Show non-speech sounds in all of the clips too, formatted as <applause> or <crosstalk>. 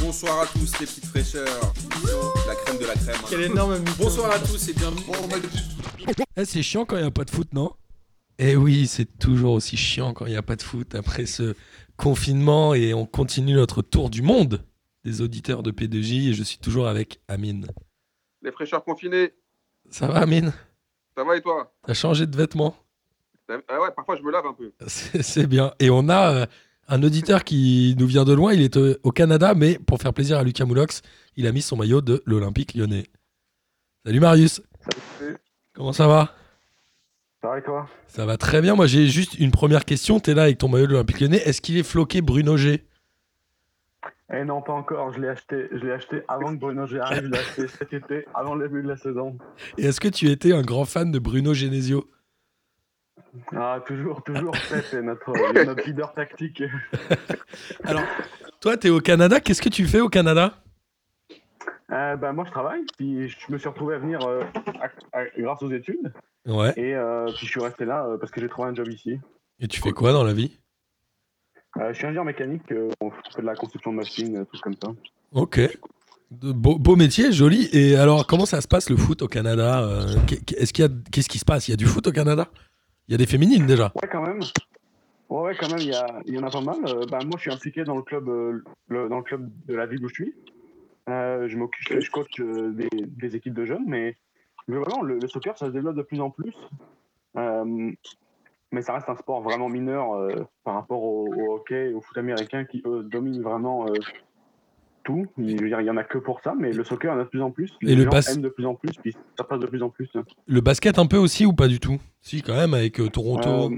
Bonsoir à tous les petites fraîcheurs. La crème de la crème. hein. Quel énorme mytho. Bonsoir à tous et bienvenue. Eh, c'est chiant quand il n'y a pas de foot, non? Eh oui, c'est toujours aussi chiant quand il n'y a pas de foot après ce confinement et on continue notre tour du monde des auditeurs de P2J et je suis toujours avec Amine. Les fraîcheurs confinés, Ça va Amine? Ça va et toi? T'as changé de vêtements? Ah ouais, parfois je me lave un peu. C'est c'est bien. Et on a euh, un auditeur qui nous vient de loin, il est euh, au Canada, mais pour faire plaisir à Lucas Moulox, il a mis son maillot de l'Olympique lyonnais. Salut Marius Salut. Comment ça va? Ça va et toi? Ça va très bien. Moi, j'ai juste une première question. T'es là avec ton maillot de l'Olympique Lyonnais. Est-ce qu'il est floqué Bruno G? Eh non, pas encore. Je l'ai acheté, je l'ai acheté avant que Bruno G arrive. Je l'ai acheté cet été, avant le début de la saison. Et est-ce que tu étais un grand fan de Bruno Genesio? Ah, toujours, toujours. <laughs> C'est notre, notre leader tactique. <laughs> Alors, toi, t'es au Canada. Qu'est-ce que tu fais au Canada? Euh, bah, moi, je travaille. Puis je me suis retrouvé à venir euh, à- à- grâce aux études. Ouais. Et euh, puis je suis resté là euh, parce que j'ai trouvé un job ici. Et tu fais quoi dans la vie? Je suis ingénieur mécanique. on fait de la construction de machines, trucs comme ça. Ok. De beau, beau métier, joli. Et alors, comment ça se passe le foot au Canada? Euh, qu'est- Est-ce qu'il y a, qu'est-ce qui se passe? Il y a du foot au Canada? Il y a des féminines déjà. Ouais, quand même. Ouais, quand même, il y, en a pas mal. Euh, bah, moi, je suis impliqué dans le club, euh, dans le club de la ville où je suis. Euh, je m'occupe, je coach des, équipes de jeunes, mais globalement, le, soccer, ça se développe de plus en plus. Mais ça reste un sport vraiment mineur par rapport au, hockey au foot américain qui, eux, dominent vraiment tout. Il, je veux dire, il y en a que pour ça, mais le soccer, il y en a de plus en plus. Les Et le gens bas- aiment de plus en plus, puis ça passe de plus en plus. Le basket un peu aussi ou pas du tout? Si, quand même, avec euh, Toronto. Euh,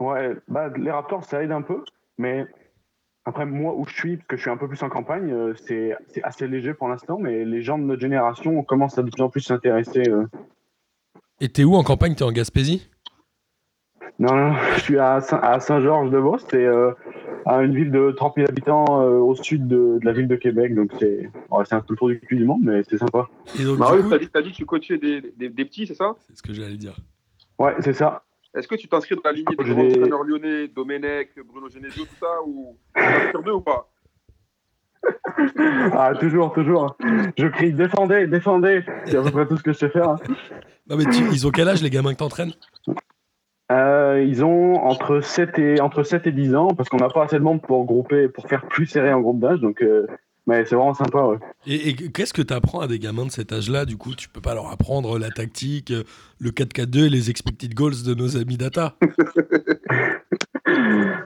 ouais, bah, les Raptors, ça aide un peu, mais après, moi où je suis, parce que je suis un peu plus en campagne, euh, c'est assez léger pour l'instant, mais les gens de notre génération commencent à de plus en plus s'intéresser. euh. Et t'es où en campagne? T'es en Gaspésie? Non, non, <laughs> je suis à Saint- à Saint-Georges-de-Beauce, à une ville de 30 000 habitants euh, au sud de, de la ville de Québec, donc c'est ouais, c'est un peu le tour du cul du monde, mais c'est sympa. Marius, coup- t'as dit, t'as dit que tu coachais des, des, des petits, c'est ça? C'est ce que j'allais dire. Ouais, c'est ça. Est-ce que tu t'inscris dans la lignée des grands entraîneurs lyonnais, Domenech, Bruno Genesio, tout ça, ou tu sur deux ou pas? <laughs> Ah, toujours, toujours. Je crie défendez, défendez. C'est à peu près tout ce que je sais faire. hein. Non, mais tu- ils ont quel âge les gamins que t'entraînes? Euh, ils ont entre 7 et, entre 7 et 10 ans, parce qu'on n'a pas assez de monde pour grouper, pour faire plus serré en groupe d'âge, donc euh, mais c'est vraiment sympa. Ouais. Et, et qu'est-ce que tu apprends à des gamins de cet âge-là Du coup, tu peux pas leur apprendre la tactique, euh, le 4-4-2 et les expected goals de nos amis data? <laughs>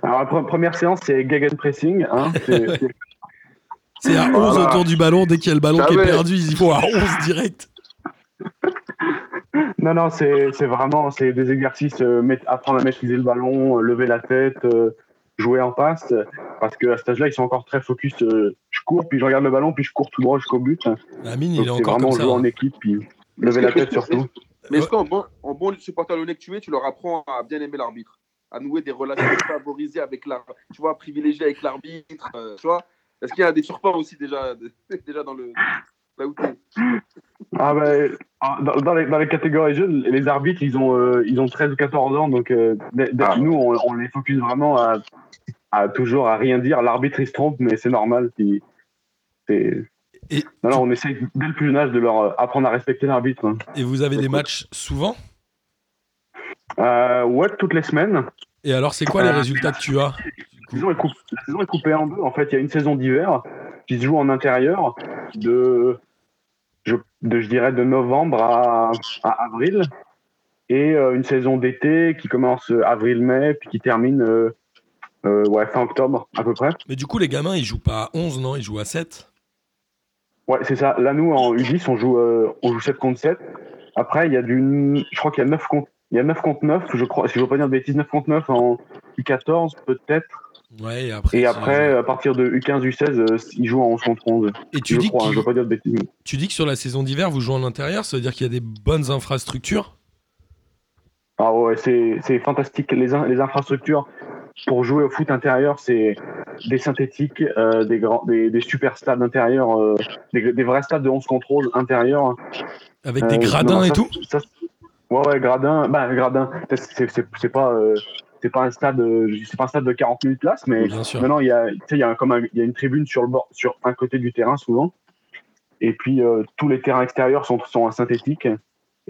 Alors la pre- première séance, c'est gegenpressing. Hein, <laughs> c'est- à 11 Voilà. autour du ballon. Dès qu'il y a le ballon qui est perdu, ils y vont à 11 direct. <laughs> non, non, c'est c'est vraiment c'est des exercices, euh, apprendre à maîtriser le ballon, euh, lever la tête, euh, jouer en passe, parce qu'à cet âge-là, ils sont encore très focus. euh, je cours, puis je regarde le ballon, puis je cours tout droit jusqu'au but. Amine, il est c'est encore vraiment comme ça. jouer en hein. équipe, puis lever la tête surtout. Mais est-ce qu'en bon, en bon supporter lyonnais que tu es, tu leur apprends à bien aimer l'arbitre À nouer des relations <laughs> favorisées avec l'arbitre, tu vois, privilégiées avec l'arbitre, euh, tu vois? Est-ce qu'il y a des surpans aussi déjà, <laughs> déjà dans le. Là où t'es Ah ben, ah, dans, dans les, dans les catégories jeunes, les arbitres, ils ont, euh, ils ont 13 ou 14 ans, donc euh, Ah. nous, on, on les focus vraiment à, à toujours à rien dire. L'arbitre, il se trompe, mais c'est normal. Puis, c'est... Et, Non, non, on essaye dès le plus jeune âge de leur euh, apprendre à respecter l'arbitre. hein. et vous avez des matchs souvent? Euh, ouais, toutes les semaines. Et alors, c'est quoi les Euh, résultats que tu as La saison, est coup- la saison est coupée en deux. En fait, il y a une saison d'hiver qui se joue en intérieur de, je, de, je dirais, de novembre à, à avril. Et euh, une saison d'été qui commence euh, avril-mai, puis qui termine euh, euh, ouais, fin octobre, à peu près. Mais du coup, les gamins, ils jouent pas à 11, non? Ils jouent à 7 Ouais, c'est ça. Là, nous, en U10, on joue, euh, on joue 7 contre 7. Après, il y a du. Je crois qu'il y a 9 contre. Il y a 9 contre 9, je crois, si je ne veux pas dire de bêtises, 9 contre 9 en U14, peut-être. Ouais, et après. Et tu- après, à partir de U15, U16, euh, ils jouent en 11 contre 11. Et tu je dis, crois, hein, qu'il- je veux pas dire de bêtises. tu dis que sur la saison d'hiver, vous jouez en intérieur, ça veut dire qu'il y a des bonnes infrastructures? Ah ouais, c'est fantastique. Les, in- les infrastructures pour jouer au foot intérieur, c'est des synthétiques, euh, des, grands, des, des super stades intérieurs, euh, des, des vrais stades de 11 contre 11 intérieurs. Avec des Euh, gradins et tout? ça, Ouais, ouais, gradins. Bah, gradins, c'est- pas. euh, c'est pas un stade, euh, c'est pas un stade de 40 000 places, mais maintenant il y a, tu sais, il y a comme un- y a une tribune sur le bord, sur un côté du terrain souvent, et puis euh, tous les terrains extérieurs sont sont en synthétique.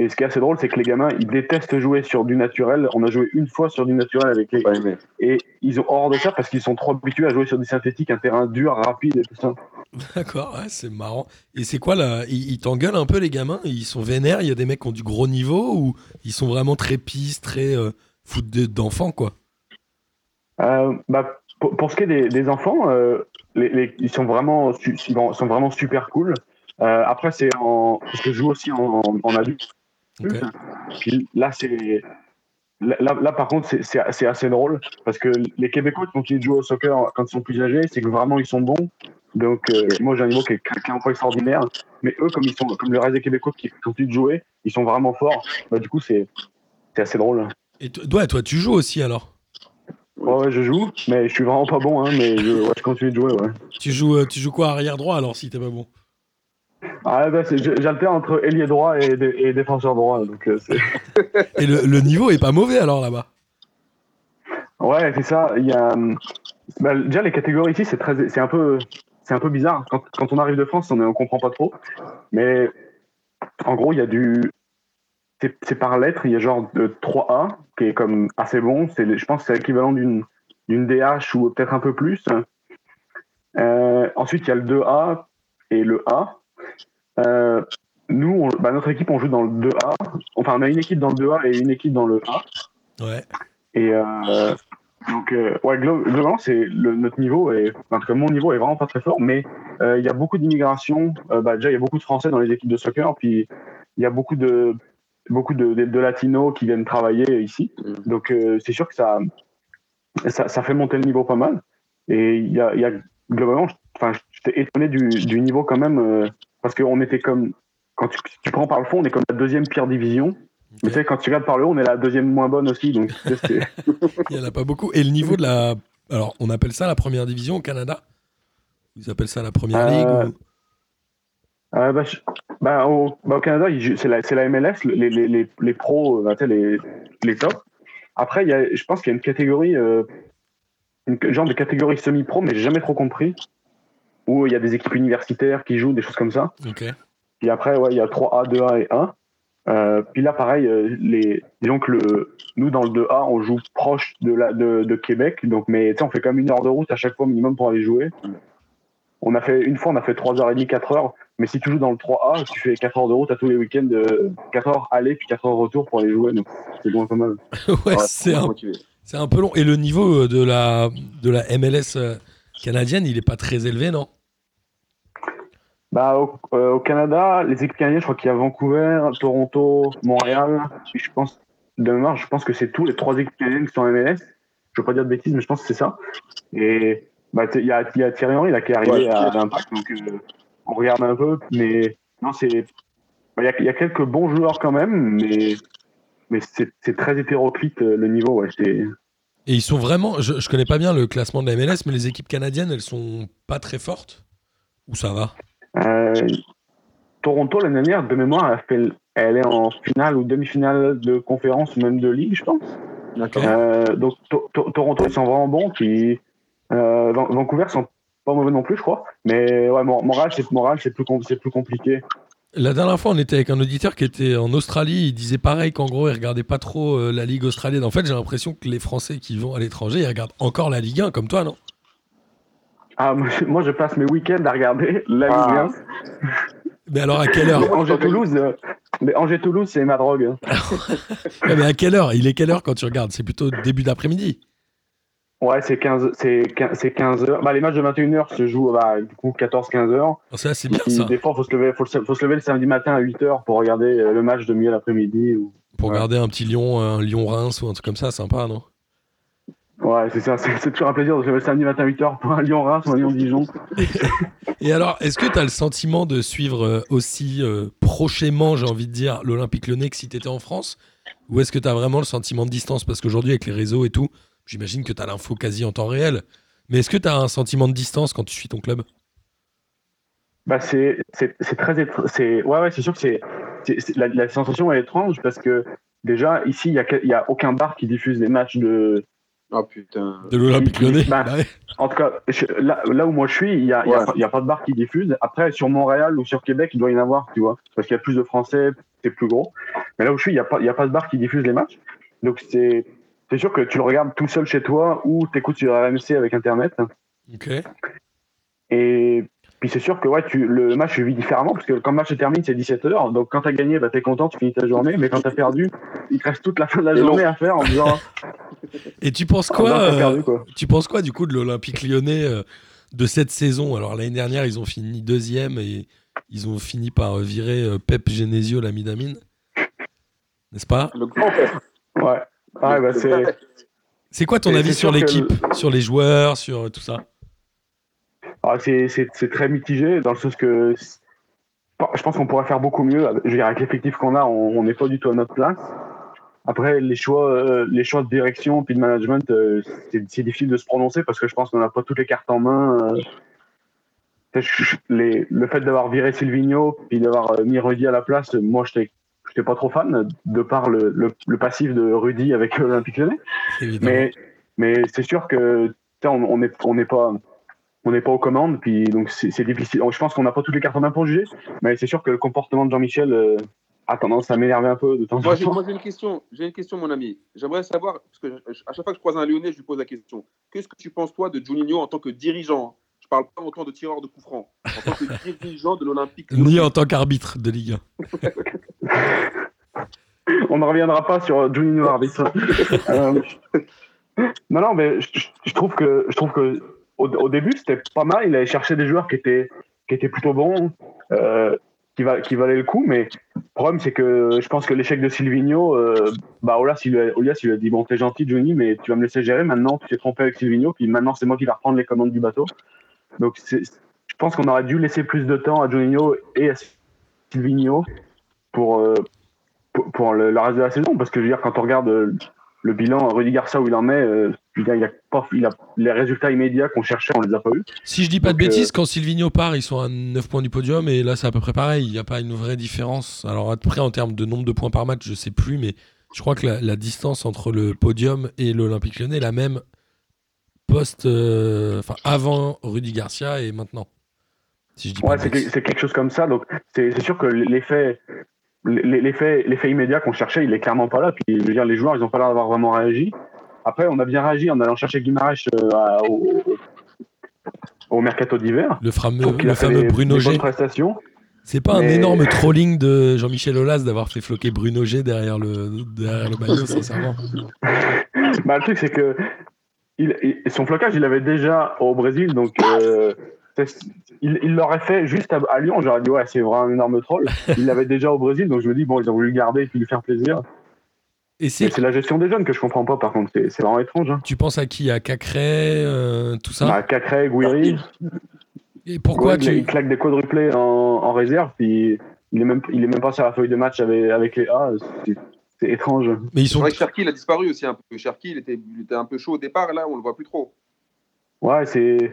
Et ce qui est assez drôle, c'est que les gamins, ils détestent jouer sur du naturel. On a joué une fois sur du naturel avec les, Ouais, mais- et ils ont hors de ça parce qu'ils sont trop habitués à jouer sur du synthétique, un terrain dur, rapide et tout ça. <laughs> D'accord, ouais, c'est marrant. Et c'est quoi là Ils, ils t'engueulent un peu les gamins? Ils sont vénères Il y a des mecs qui ont du gros niveau ou ils sont vraiment très pistes, très euh, foot de- d'enfants quoi Euh, bah, pour, pour ce qui est des, des enfants, euh, les, les- ils sont vraiment, ils sont vraiment super cool. Euh, après, c'est en, parce que je joue aussi en, en adulte. Puis là, c'est, là, là, par contre, c'est- assez drôle parce que les Québécois qui continuent de jouer au soccer quand ils sont plus âgés, c'est que vraiment ils sont bons. Donc, euh, moi, j'ai un niveau qui est clairement pas extraordinaire. Mais eux, comme ils sont, comme le reste des Québécois qui continuent de jouer, ils sont vraiment forts. Bah, du coup, c'est assez drôle. Et toi, ouais, toi, tu joues aussi alors Ouais, ouais, je joue, mais je suis vraiment pas bon, hein, mais je, ouais, je continue de jouer, ouais. tu joues, euh, tu joues quoi arrière droit alors si t'es pas bon Ah, bah, j'alterne entre ailier droit et, dé- et défenseur droit, donc euh. <laughs> Et le, le niveau est pas mauvais alors là-bas Ouais, c'est ça. Y a, hum, bah, déjà, les catégories ici, c'est un peu, un peu bizarre. Quand, quand on arrive de France, on ne comprend pas trop. Mais en gros, il y a du, c'est, par lettre. Il y a genre de 3A qui est comme assez bon. C'est, je pense, que c'est l'équivalent d'une, DH ou peut-être un peu plus. Euh, ensuite, il y a le 2A et le A. Euh, nous, on- bah, notre équipe, on joue dans le 2A. Enfin, on a une équipe dans le 2A et une équipe dans le A. Ouais. Et euh, donc, ouais, glo- globalement, c'est le, notre niveau est, en tout cas, mon niveau est vraiment pas très fort, mais il y a beaucoup d'immigration. Bah, déjà, il y a beaucoup de Français dans les équipes de soccer, puis il y a beaucoup de beaucoup de, de, de latinos qui viennent travailler ici. Mhm. Donc, euh, c'est sûr que ça, ça, ça fait monter le niveau pas mal. Et il y a, il y a globalement, je- enfin, j'étais étonné du, du niveau quand même, euh, parce qu'on était comme quand tu, tu prends par le fond, on est comme la deuxième pire division. Mais tu sais, quand tu regardes par le haut, on est la deuxième moins bonne aussi. Donc, tu sais, c'est- <laughs> Il y en a pas beaucoup. Et le niveau de la. Alors, on appelle ça la première division au Canada? Ils appellent ça la première Euh, ligue ou- Euh, bah, je- au, bah, au Canada, c'est la, la MLS, les, les, les, les pros, euh, sais, les, les tops. Après, il y a, je pense qu'il y a une catégorie, euh, une genre de catégorie semi-pro, mais j'ai jamais trop compris, où il y a des équipes universitaires qui jouent, des choses comme ça. Puis après, ouais, il y a 3A, 2A et 1. Euh, puis là, pareil, euh, les, disons que le, nous, dans le 2A, on joue proche de, la, de, de Québec, donc, mais on fait quand même une heure de route à chaque fois minimum pour aller jouer. On a fait, une fois, on a fait 3h30, 4h, mais si tu joues dans le 3A, tu fais 4 heures de route à tous les week-ends, euh, 4 heures aller, puis 4 heures retour pour aller jouer, donc c'est loin pas mal. <laughs> ouais, c'est un, un peu long. Et le niveau euh, de la, de la MLS euh, canadienne, il est pas très élevé, non? Bah, au, euh, au Canada, les équipes canadiennes, je crois qu'il y a Vancouver, Toronto, Montréal. Je pense, de mémoire, je pense que c'est tout les trois équipes canadiennes qui sont en MLS. Je veux pas dire de bêtises, mais je pense que c'est ça. Et bah, il y a, il y a Thierry Henry là, qui est arrivé Ouais, à l'Impact, donc euh, on regarde un peu. Mais non, c'est. bah, Il y, a, il y a quelques bons joueurs quand même, mais, mais c'est très hétéroclite euh, le niveau. Ouais, c'est- Et ils sont vraiment. Je, je connais pas bien le classement de la MLS, mais les équipes canadiennes, elles sont pas très fortes Ou ça va? Euh, Toronto, l'année dernière, de mémoire, elle, fait- elle est en finale ou demi-finale de conférence même de ligue, je pense. D'accord. Euh, donc To- To- Toronto, ils sont vraiment bons. Puis euh, Van- Vancouver sont pas mauvais non plus, je crois. Mais ouais, Mor- Montréal, c'est Montréal, c'est plus, com- c'est plus compliqué. La dernière fois, on était avec un auditeur qui était en Australie. Il disait pareil qu'en gros, il regardait pas trop euh, la Ligue australienne. En fait, j'ai l'impression que les Français qui vont à l'étranger, ils regardent encore la Ligue 1, comme toi, non? Ah, moi, je- passe mes week-ends à regarder la Ah. Ligue 1. Mais alors, à quelle heure? Angers-Toulouse, euh, mais Angers-Toulouse, c'est ma drogue. <laughs> Mais à quelle heure? Il est quelle heure quand tu regardes? C'est plutôt début d'après-midi. Ouais, c'est 15, c'est 15, c'est 15 heures. Bah, les matchs de 21h se jouent bah, du coup 14-15 heures. Alors Ça, c'est bien ça. Des fois, faut se lever, faut, se- faut se lever le samedi matin à 8h pour regarder euh, le match de milieu l'après-midi. Ou... Pour Ouais. regarder un petit Lyon, un Lyon-Reims ou un truc comme ça, sympa, non? Ouais, c'est ça. C'est c'est toujours un plaisir de se lever le samedi matin à 8h pour un Lyon-Reims ou un Lyon-Dijon. <laughs> Et alors, est-ce que tu as le sentiment de suivre euh, aussi euh, prochainement, j'ai envie de dire, l'Olympique Lyonnais que si tu étais en France? Ou est-ce que tu as vraiment le sentiment de distance? Parce qu'aujourd'hui, avec les réseaux et tout, j'imagine que tu as l'info quasi en temps réel. Mais est-ce que tu as un sentiment de distance quand tu suis ton club? Bah, c'est c'est- c'est très. c'est- Ouais, ouais, c'est sûr que c'est. c'est- c'est- La, la sensation est étrange parce que déjà, ici, il n'y a, y a aucun bar qui diffuse les matchs de, Oh putain. De l'Olympique Lyonnais. Bah, Bah ouais. En tout cas, je- là, là où moi je suis, il n'y a, il y a y a pas de bar qui diffuse. Après, sur Montréal ou sur Québec, il doit y en avoir, tu vois. Parce qu'il y a plus de Français, c'est plus gros. Mais là où je suis, il n'y a, pas- il y a pas de bar qui diffuse les matchs. Donc c'est c'est sûr que tu le regardes tout seul chez toi ou tu écoutes sur RMC avec Internet. Ok. Et puis c'est sûr que ouais, tu, le match se vit différemment parce que quand le match se termine, c'est 17h. Donc quand tu as gagné, bah, tu es content, tu finis ta journée. Mais quand tu as perdu, il te reste toute la fin de la Et journée à faire en disant <laughs> Et tu penses Ah, quoi, t'as euh, perdu, quoi. Tu penses quoi du coup de l'Olympique Lyonnais euh, de cette saison? Alors l'année dernière, ils ont fini deuxième et ils ont fini par virer euh, Pep Genesio, l'ami d'Amine. N'est-ce pas? Le grand père. Ouais. Ouais, bah, c'est. Quoi ton avis sur l'équipe, sur les joueurs, sur tout ça? Ah, c'est- très mitigé dans le sens que je pense qu'on pourrait faire beaucoup mieux. Je veux dire, avec l'effectif qu'on a, on n'est pas du tout à notre place. Après, les choix, euh, les choix de direction puis de management, euh, c'est difficile de se prononcer parce que je pense qu'on n'a pas toutes les cartes en main. euh. Les- le fait d'avoir viré Silvino puis d'avoir mis Rudy à la place, moi, je n'étais pas trop fan de par le, le- le passif de Rudy avec <laughs> l'Olympique Lyonnais. Mais, mais c'est sûr que tu sais, on on n'est on n'est pas on n'est pas aux commandes, puis donc c'est difficile. Je pense qu'on n'a pas toutes les cartes en main pour juger, mais c'est sûr que le comportement de Jean-Michel euh, a tendance à m'énerver un peu de temps Moi, en j'ai temps. moi, j'ai une question, j'ai une question, mon ami. J'aimerais savoir, parce que je- à chaque fois que je croise un Lyonnais, je lui pose la question. Qu'est-ce que tu penses, toi, de Juninho en tant que dirigeant? Je parle pas en tant que tireur de coups francs, en tant que <laughs> dirigeant de l'Olympique. Ni en tant qu'arbitre de Ligue 1. <laughs> On ne reviendra pas sur Juninho arbitre. <laughs> Euh, non, non, mais je, trouve que je trouve que au, au début c'était pas mal. Il allait chercher des joueurs qui étaient qui étaient plutôt bons, euh, qui, va, qui valaient le coup. Mais le problème c'est que je pense que l'échec de Silvino, euh, bah Olas il lui a dit bon t'es gentil Johnny, mais tu vas me laisser gérer. Maintenant tu t'es trompé avec Silvino, puis maintenant c'est moi qui vais reprendre les commandes du bateau. Donc je pense qu'on aurait dû laisser plus de temps à Juninho et à Silvino pour euh, pour, pour le, le reste de la saison. Parce que je veux dire, quand on regarde euh, le bilan, Rudy Garcia où il en est, euh, je veux dire, il a pas, il a, les résultats immédiats qu'on cherchait, on les a pas eu. Si je dis pas de Donc, bêtises, quand Silvino part, ils sont à 9 points du podium et là c'est à peu près pareil. Il n'y a pas une vraie différence. Alors après, en termes de nombre de points par match, je sais plus, mais je crois que la, la distance entre le podium et l'Olympique Lyonnais est la même post, euh, enfin avant Rudy Garcia et maintenant. Si je dis pas Ouais, c'est que- quelque chose comme ça. Donc c'est sûr que l'effet l'effet l'effet immédiat qu'on cherchait, il est clairement pas là. Puis je veux dire, les joueurs, ils ont pas l'air d'avoir vraiment réagi. Après, on a bien réagi en allant chercher Guimaraes euh, au, au mercato d'hiver. Le fameux, le des- Bruno des G. C'est pas un énorme trolling de Jean-Michel Aulas d'avoir fait floquer Bruno G derrière le, derrière le maillot, sincèrement. <laughs> Bah, le truc, c'est que il, il- son flocage, il avait déjà au Brésil, donc euh, il l'aurait fait juste à, à Lyon. J'aurais dit, ouais, c'est vraiment un énorme troll. <laughs> Il l'avait déjà au Brésil, donc je me dis, bon, ils ont voulu le garder et puis lui faire plaisir. Et c'est, la gestion des jeunes que je comprends pas, par contre. C'est vraiment étrange. Hein. tu penses à qui? À Cacré, euh, tout ça? Bah, Cacré, Gouiri, Et pourquoi ouais, tu... il claque des quadruplés en, en réserve, puis il est, même, il est même pas sur la feuille de match avec, avec les A. C'est- étrange. Mais ils C'est sont... vrai que Cherki, il a disparu aussi un peu. Cherki, il était, il était un peu chaud au départ, là, on le voit plus trop. Ouais, c'est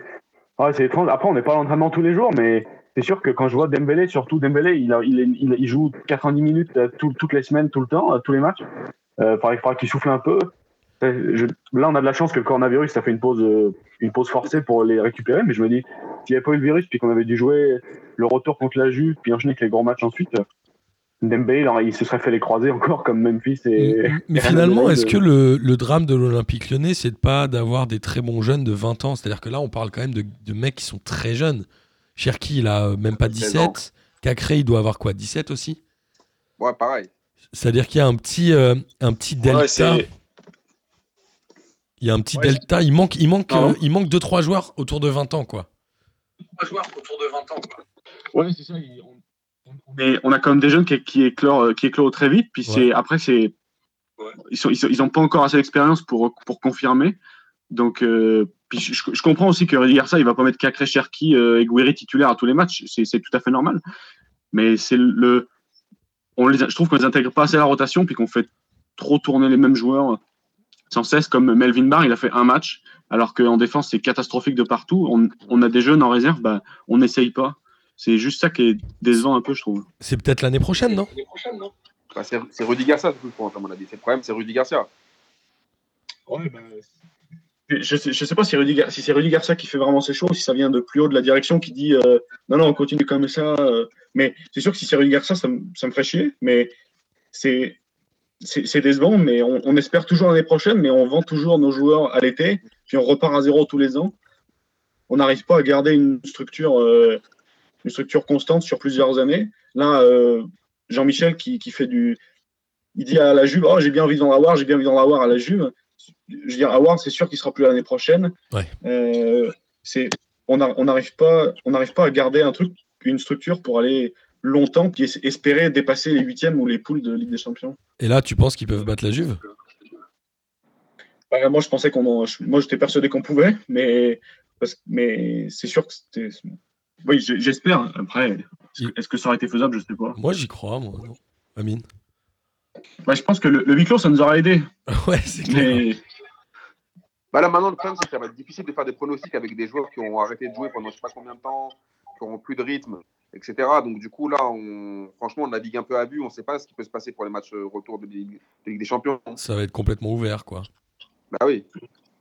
ouais, c'est étrange. Après, on n'est pas à l'entraînement tous les jours, mais c'est sûr que quand je vois Dembélé, surtout Dembélé, il, a- il, est- il, il joue 90 minutes euh, tout- toutes les semaines, tout le temps, euh, tous les matchs. Euh, faudrait, faudrait qu'il souffle un peu. Je- là, on a de la chance que le coronavirus, ça fait une pause, une pause forcée pour les récupérer, mais je me dis, s'il n'y avait pas eu le virus, puis qu'on avait dû jouer le retour contre la Juve, puis enchaîner avec les gros matchs ensuite, euh, Dembélé, il, se serait fait les croiser encore comme Memphis et. Mais <laughs> et finalement, est-ce que le, le drame de l'Olympique lyonnais, c'est de pas d'avoir des très bons jeunes de 20 ans? C'est-à-dire que là, on parle quand même de, de mecs qui sont très jeunes. Cherki, il a euh, même pas 16 ans. 17. Cacré, il doit avoir quoi 17 aussi? Ouais, pareil. C'est-à-dire qu'il y a un petit, euh, un petit delta. Ouais, c'est- il y a un petit Ouais, delta. Il manque, il manque, euh, il manque 2-3 joueurs autour de 20 ans, quoi. joueurs autour de 20 ans. Quoi. Ouais, c'est ça. Mais on a quand même des jeunes qui, qui, éclorent, qui éclorent très vite. Puis après, c'est Ouais. ils sont, ils sont- ils ont pas encore assez d'expérience pour, pour confirmer. Donc, euh, puis je, comprends aussi que Garcia, il va pas mettre Cacré, Cherki euh, et Guiri titulaires à tous les matchs. C'est tout à fait normal. Mais c'est le, on les, a- je trouve qu'on les intègre pas assez à la rotation, puis qu'on fait trop tourner les mêmes joueurs sans cesse. Comme Melvin Barr, il a fait un match, alors qu'en défense, c'est catastrophique de partout. On, on a des jeunes en réserve, bah, on n'essaye pas. C'est juste ça qui est décevant un peu, je trouve. C'est peut-être l'année prochaine, non? L'année prochaine, non Bah, c'est Rudy Garcia, je pense, à mon avis. C'est le problème, c'est Rudy Garcia. Ouais, bah, Je sais, je sais pas si, Rudy si c'est Rudy Garcia qui fait vraiment ces choses, si ça vient de plus haut de la direction qui dit euh, non, non, on continue comme ça. euh. mais c'est sûr que si c'est Rudy Garcia, ça, me- ça me ferait chier. Mais c'est c'est c'est décevant, mais on, on espère toujours l'année prochaine, mais on vend toujours nos joueurs à l'été, puis on repart à zéro tous les ans. On n'arrive pas à garder une structure, euh, une structure constante sur plusieurs années. Là, euh, Jean-Michel qui, qui fait du. Il dit à la Juve Oh, j'ai bien envie d'en avoir, j'ai bien envie d'en avoir à la Juve. Je veux dire, c'est sûr qu'il sera plus l'année prochaine. Ouais. Euh, c'est, on n'arrive pas, on pas à garder un truc, une structure pour aller longtemps, puis es- espérer dépasser les huitièmes ou les poules de Ligue des Champions. Et là, tu penses qu'ils peuvent battre la Juve? Bah, moi, je pensais qu'on, en- moi, j'étais persuadé qu'on pouvait, mais, mais c'est sûr que c'était. Oui, j'espère. Après, est-ce que ça aurait été faisable, je sais pas. Moi, j'y crois, moi. Non. Amine? Bah, je pense que le, le huis clos, ça nous aurait aidé. <laughs> Ouais, c'est clair. Mais Bah là, maintenant, le problème, c'est que ça va être difficile de faire des pronostics avec des joueurs qui ont arrêté de jouer pendant je sais pas combien de temps, qui n'auront plus de rythme, etc. Donc, du coup, là, on... franchement, on navigue un peu à vue. On ne sait pas ce qui peut se passer pour les matchs euh, retour de Ligue, de Ligue des Champions. Ça va être complètement ouvert, quoi. Bah oui.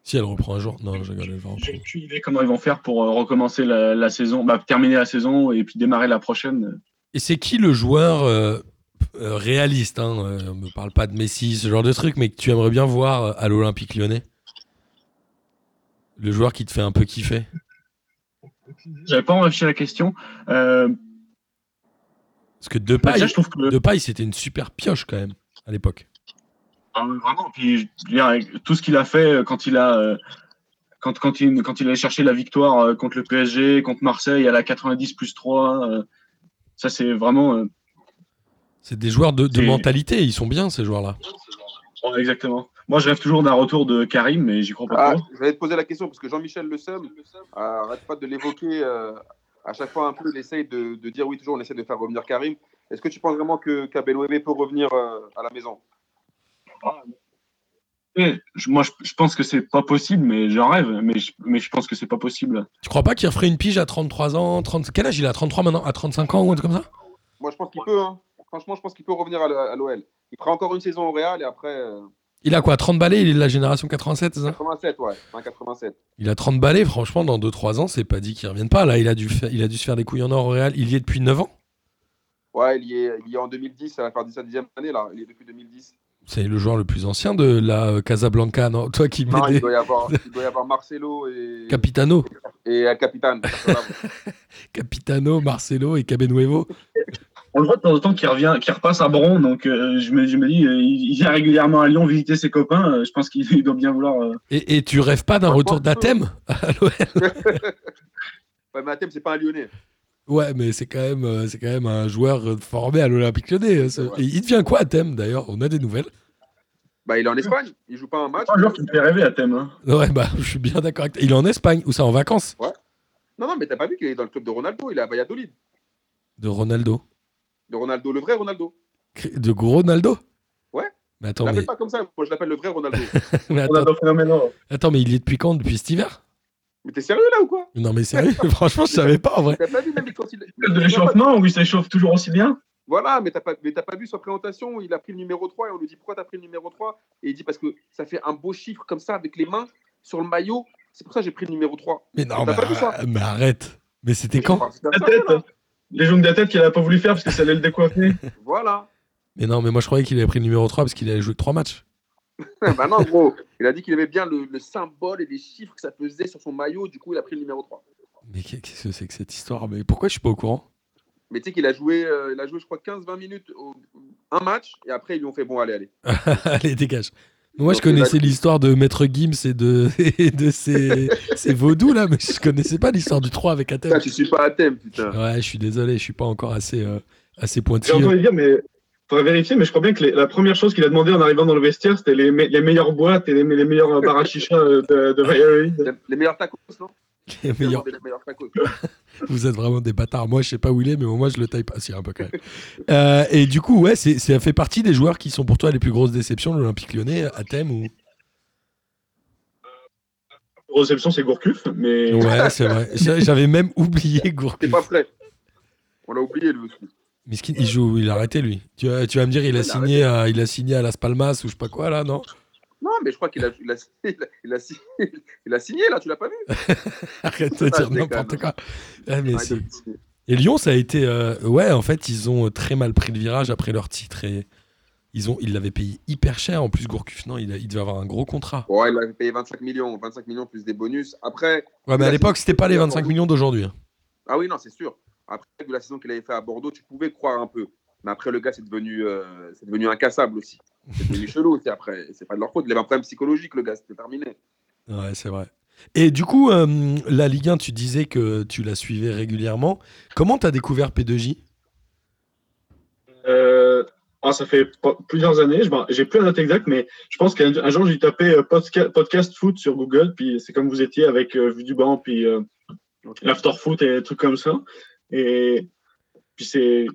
Si elle reprend un jour. Non, je rigole, elle va j'ai aucune idée comment ils vont faire pour euh, recommencer la, la saison, bah, terminer la saison et puis démarrer la prochaine. Et c'est qui le joueur euh, euh, réaliste hein, On me parle pas de Messi, ce genre de truc, mais que tu aimerais bien voir à l'Olympique lyonnais? Le joueur qui te fait un peu kiffer? J'avais pas à la question. Euh, Parce que bah, Depay, je trouve que Depay c'était une super pioche quand même, à l'époque. Ah, vraiment. Puis, tout ce qu'il a fait euh, quand il a. euh, Quand, quand, il, quand il allait chercher la victoire euh, contre le PSG, contre Marseille à la 90 plus 3, euh, ça c'est vraiment. C'est des joueurs de, mentalité, ils sont bien ces joueurs-là. ouais, exactement. Moi je rêve toujours d'un retour de Karim, mais j'y crois pas Ah, trop. je vais te poser la question parce que Jean-Michel Le Seum euh, arrête pas de l'évoquer euh, à chaque fois un peu. Il essaye de, de dire oui, toujours on essaie de faire revenir Karim. Est-ce que tu penses vraiment que Kabelwebe peut revenir euh, à la maison? Moi je, je pense que c'est pas possible, mais j'en rêve, mais je, mais je pense que c'est pas possible. Tu crois pas qu'il referait une pige à 33 ans 30... Quel âge il a 33 maintenant À 35 ans ou un truc comme ça? Moi, je pense qu'il peut. hein. Franchement, je pense qu'il peut revenir à l'OL. Il fera encore une saison au Real et après euh, Il a quoi 30 balais Il est de la génération 87, c'est ça? 87, ouais, fin 87. Il a 30 balais, franchement, dans 2-3 ans, c'est pas dit qu'il revienne pas. Là, il a, dû fa- il a dû se faire des couilles en or au Real. Il y est depuis 9 ans? Ouais, il y, est, il y est en 2010, ça va faire sa dixième année là. Il est depuis 2010. C'est le joueur le plus ancien de la Casablanca, non? Toi qui Non, il des doit y avoir, <laughs> il doit y avoir Marcelo et, Capitano, et euh, Capitane. <laughs> Capitano, Marcelo et Cabenuevo. On le voit de temps en temps qui revient, qui repasse à Bron, donc euh, je, me, je me dis, euh, il, vient régulièrement à Lyon visiter ses copains. euh, je pense qu'il <laughs> il doit bien vouloir. euh, Et, et tu rêves pas d'un Franchement, retour d'Athème à l'OL ouais, mais Athème, c'est pas un Lyonnais. Ouais, mais c'est quand même, euh, c'est quand même un joueur formé à l'Olympique Lyonnais. ce- Ouais. Et il devient quoi Athème d'ailleurs? On a des nouvelles. Bah, il est en Espagne. Il joue pas un match. un joueur qui me fait rêver à thème. Hein. Ouais, bah, je suis bien d'accord avec toi. Il est en Espagne, ou ça en vacances? Non, non, mais t'as pas vu qu'il est dans le club de Ronaldo. Il est à Valladolid. De Ronaldo? De Ronaldo, le vrai Ronaldo. De gros Ronaldo? Ouais. Mais Je attends, l'appelle mais, pas comme ça. Moi, je l'appelle le vrai Ronaldo. <laughs> mais On a attends, un phénomène. attends, mais il y est depuis quand? Depuis cet hiver? Mais t'es sérieux là ou quoi? Non, mais sérieux, <laughs> franchement, je savais pas en vrai. T'as pas vu même quand il. De l'échauffement où il s'échauffe toujours aussi bien. Voilà, mais t'as pas, mais t'as pas vu sa présentation. Il a pris le numéro 3 et on lui dit pourquoi t'as pris le numéro 3 Et il dit parce que ça fait un beau chiffre comme ça avec les mains sur le maillot. C'est pour ça que j'ai pris le numéro 3. Mais non, T'as mais, pas vu ça? arrête- mais arrête. Mais c'était quand? La tête, les jongles de la tête qu'il a pas voulu faire parce que ça allait le décoiffer. <laughs> Voilà. Mais non, mais moi je croyais qu'il avait pris le numéro 3 parce qu'il avait joué que 3 matchs. <laughs> bah non, gros. Il a dit qu'il aimait bien le, le symbole et les chiffres que ça faisait sur son maillot. Du coup, il a pris le numéro 3. Mais qu'est-ce que c'est que cette histoire? Mais pourquoi je suis pas au courant? Mais tu sais qu'il a joué, euh, il a joué, je crois, 15-20 minutes au, un match. Et après, ils lui ont fait bon, allez, allez. <laughs> Allez, dégage. Moi, je Donc, connaissais dit- l'histoire de Maître Gims et de, <laughs> et de ses, ses vaudous, là, mais je connaissais pas l'histoire du 3 avec Athènes. Putain, tu suis pas à thème, putain. Ouais, je suis désolé, je suis pas encore assez, euh, assez J'ai pointilleux. entendu dire, mais faudrait vérifier, mais je crois bien que les- la première chose qu'il a demandé en arrivant dans le vestiaire, c'était les, me- les meilleures boîtes et les, les meilleurs <laughs> euh, bars à chicha euh, de, de Valladolid. Les, les meilleurs tacos, non? Les meilleurs-. <laughs> Vous êtes vraiment des bâtards. Moi, je sais pas où il est, mais moi, je le taille pas. Si, un peu quand même. Euh, et du coup, ouais, c'est, ça fait partie des joueurs qui sont pour toi les plus grosses déceptions de l'Olympique lyonnais, Athènes ou? Réception, c'est Gourcuff, mais Ouais, c'est vrai. J'a- J'avais même oublié <laughs> Gourcuff. pas prêt. On l'a oublié, lui aussi. Miskin, il joue, il a arrêté lui. Tu, vas- tu vas me dire, il a signé, à, il a signé à Las Palmas ou je sais pas quoi là, non? Non, mais je crois qu'il a, il a, <laughs> il a, il a signé, il a signé, là, tu l'as pas vu? <laughs> Arrête de dire n'importe quoi. Ah, mais. Et Lyon, ça a été. euh, ouais, en fait, ils ont très mal pris le virage après leur titre et ils ont, ils l'avaient payé hyper cher. En plus, Gourcuff, non, il, il devait avoir un gros contrat. Ouais, il avait payé 25 millions, 25 millions plus des bonus. Après, Ouais, mais à l'époque, c'était pas les 25 millions d'aujourd'hui. hein. ah oui, non, c'est sûr. Après, vu la saison qu'il avait fait à Bordeaux, tu pouvais croire un peu. Mais après, le gars, c'est devenu, euh, c'est devenu incassable aussi. C'est devenu chelou aussi après. C'est pas de leur faute. Il avait un problème psychologique, le gars, c'était terminé. Ouais, c'est vrai. Et du coup, euh, la Ligue 1, tu disais que tu la suivais régulièrement. Comment t'as découvert P2J Euh, ah, ça fait plusieurs années, je j'ai plus la date exacte, mais je pense qu'un un jour j'ai tapé euh, podca- podcast foot sur Google, puis c'est comme vous étiez avec euh, Vue du banc, puis euh, l'after foot et des trucs comme ça. Et puis c'est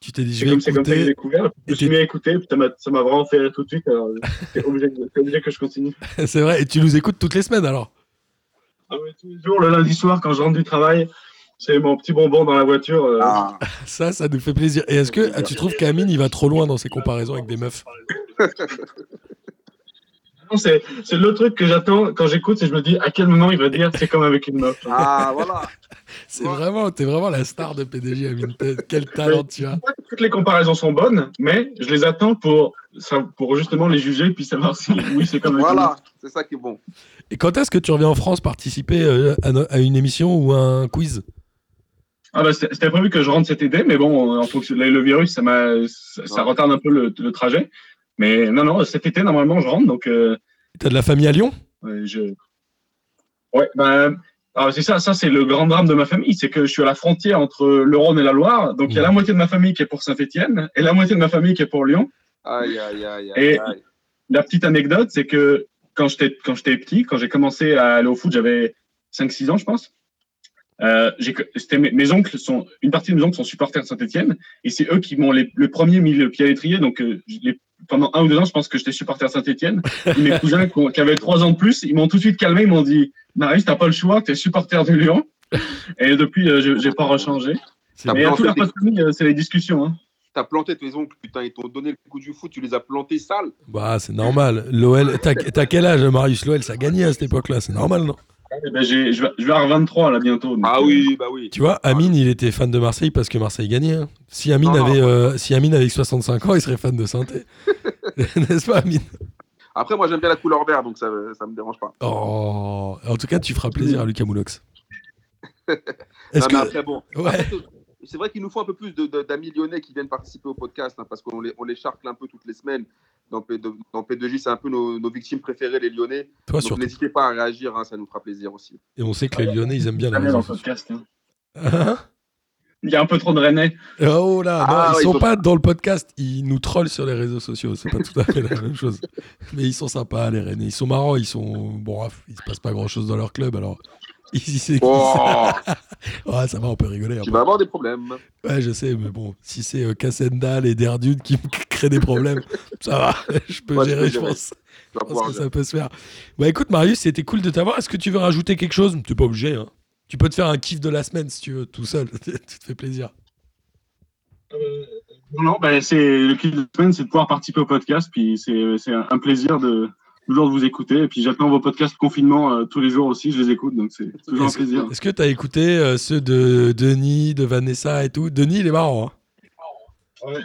Tu t'es dit, je c'est vais comme, c'est comme ça que j'ai découvert. Je Et me suis mis à écouter, puis ça m'a vraiment fait rire tout de suite. Alors c'est obligé, c'est obligé que je continue. <laughs> c'est vrai, et tu nous écoutes toutes les semaines alors Ah ouais, tous les jours, le lundi soir, quand je rentre du travail, c'est mon petit bonbon dans la voiture. euh, Ah, <laughs> Ça, ça nous fait plaisir. Et est-ce que ah, tu trouves qu'Amine, il va trop loin dans ses comparaisons avec des meufs? <laughs> Non, C'est c'est le truc que j'attends quand j'écoute, et je me dis à quel moment il va dire c'est comme avec une meuf. ah voilà. C'est vraiment, t'es vraiment la star de PDG. T'es- Quel talent tu as. Toutes les comparaisons sont bonnes, mais je les attends pour, pour justement les juger puis savoir si oui c'est comme Voilà, c'est ça qui est bon. Et quand est-ce que tu reviens en France participer euh, à, une émission ou à un quiz? Ah bah, c'était prévu que je rentre cet été, mais bon, en fonction le, le virus, ça, m'a, ça, ça Ouais. retarde un peu le, le trajet. Mais non, non, cet été, normalement, je rentre. Donc, euh, T'as de la famille à Lyon? ouais, je... Ouais, ben, alors c'est ça, ça c'est le grand drame de ma famille, c'est que je suis à la frontière entre le Rhône et la Loire. Donc, il y a la moitié de ma famille qui est pour Saint-Etienne et la moitié de ma famille qui est pour Lyon. Aïe, aïe, aïe. Et-. La petite anecdote, c'est que quand j'étais, quand j'étais petit, quand j'ai commencé à aller au foot, j'avais 5-6 ans, je pense. Euh, mes, mes oncles sont, une partie de mes oncles sont supporters de Saint-Etienne et c'est eux qui m'ont les, le premier mis le pied à l'étrier. Donc, euh, pendant un ou deux ans, je pense que j'étais supporter de Saint-Etienne. <laughs> mes cousins qui, ont- qui avaient trois ans de plus, ils m'ont tout de suite calmé. Ils m'ont dit, Marie, t'as pas le choix, t'es supporter du Lyon. <laughs> Et depuis, euh, je- j'ai pas rechangé. Mais à planté tout leur tes- pas de famille, euh, c'est les discussions. Hein. T'as planté tes oncles, putain, ils t'ont donné le coup du foot, tu les as plantés sales. Bah, c'est normal. L'OL, t'as t'as quel âge, Marius? L'OL, ça gagnait à cette époque-là, c'est normal, non? Eh ben, j'ai- je, vais, je vais avoir 23 là bientôt. donc, Ah euh, oui, bah oui. Tu vois, Amine, il était fan de Marseille parce que Marseille gagnait. hein. Si Amine Non, non. avait, euh, si Amine avait 65 ans, il serait fan de Sainté. <laughs> N'est-ce pas, Amine? Après, moi, j'aime bien la couleur vert, donc ça, ça me dérange pas. Oh, en tout cas, tu feras plaisir à Lucas Moulox. <laughs> Est-ce Non, que mais après, bon. Ouais. C'est vrai qu'il nous faut un peu plus de- de- d'amis lyonnais qui viennent participer au podcast, hein, parce qu'on les, on les charcle un peu toutes les semaines. Dans, P, de- dans P2J, c'est un peu nos, nos victimes préférées, les Lyonnais. toi Donc n'hésitez pas à réagir, hein, ça nous fera plaisir aussi. Et on sait que les Lyonnais, ils aiment bien la le podcast. hein. Hein? Il y a un peu trop de Rennais. Oh là, non, Ah, ils sont ils pas dans le podcast, ils nous trollent sur les réseaux sociaux, c'est pas tout à fait la même chose. Mais ils sont sympas, les Rennais, ils sont marrants, ils sont. Bon, bref, il se passe pas grand chose dans leur club, alors. Ici, c'est. Oh, <laughs> Ah, ça va, on peut rigoler. tu après. vas avoir des problèmes. Ouais, je sais, mais bon, si c'est euh, Cassendal et Derdune qui me <laughs> créent des problèmes, ça va, <laughs> je peux tu gérer, peux je pense. Tu Je pense que ça peut se faire. Bah écoute, Marius, c'était cool de t'avoir. Est-ce que tu veux rajouter quelque chose? T'es pas obligé, hein. Tu peux te faire un kiff de la semaine si tu veux, tout seul. tu te fais plaisir. Non, non, ben, c'est le kiff de la semaine, c'est de pouvoir participer au podcast. Puis c'est un plaisir de toujours de vous écouter. Et puis j'attends vos podcasts confinement euh, tous les jours aussi, je les écoute, donc c'est toujours un Est-ce plaisir. est-ce que t'as écouté euh, ceux de Denis, de Vanessa et tout? Denis, il est marrant. hein.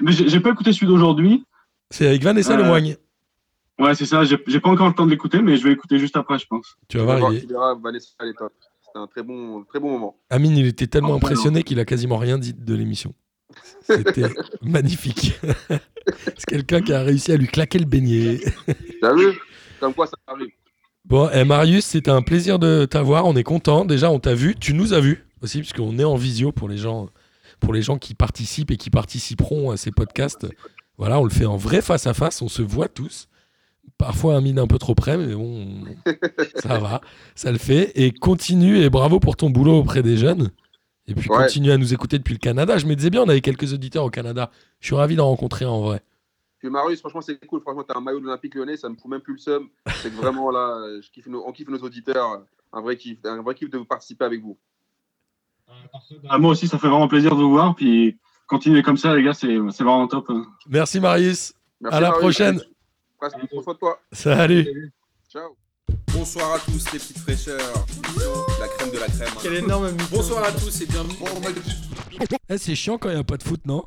Mais j'ai j'ai pas écouté celui d'aujourd'hui. C'est avec Vanessa Euh, Lemoigne. Ouais, c'est ça. J'ai j'ai pas encore le temps de l'écouter, mais je vais écouter juste après, je pense. Tu vas Tu voir, il tu Vanessa, elle est top. C'était un très bon, très bon moment. Amine, il était tellement Oh, impressionné qu'il a quasiment rien dit de l'émission. C'était <laughs> magnifique. <laughs> C'est quelqu'un qui a réussi à lui claquer le beignet. T'as vu? Comme quoi ça arrive. Bon, eh, Marius, c'était un plaisir de t'avoir. On est content. Déjà, on t'a vu. Tu nous as vu aussi, puisqu'on est en visio pour les gens, pour les gens qui participent et qui participeront à ces podcasts. Voilà, on le fait en vrai face à face. On se voit tous. Parfois un mine un peu trop près, mais bon, <laughs> ça va, ça le fait. Et continue et bravo pour ton boulot auprès des jeunes. Et puis Ouais. continue à nous écouter depuis le Canada. Je me disais bien, on avait quelques auditeurs au Canada. Je suis ravi d'en rencontrer un en vrai. Puis Marius, franchement, c'est cool. Franchement, t'as un maillot de l'Olympique lyonnais, ça me fout même plus le seum. C'est que vraiment là, je kiffe nos- on kiffe nos auditeurs. Un vrai kiff, un vrai kiff de participer avec vous. Ah, moi aussi, ça fait vraiment plaisir de vous voir. Puis continuez comme ça, les gars, c'est vraiment top. Merci Marius. Merci, à la Marius. prochaine. De toi. Salut. Ciao. Bonsoir à tous les petites fraîcheurs. La crème de la crème. hein. Quel énorme. Bonsoir à tous et bienvenue. Eh, c'est chiant quand il n'y a pas de foot, non?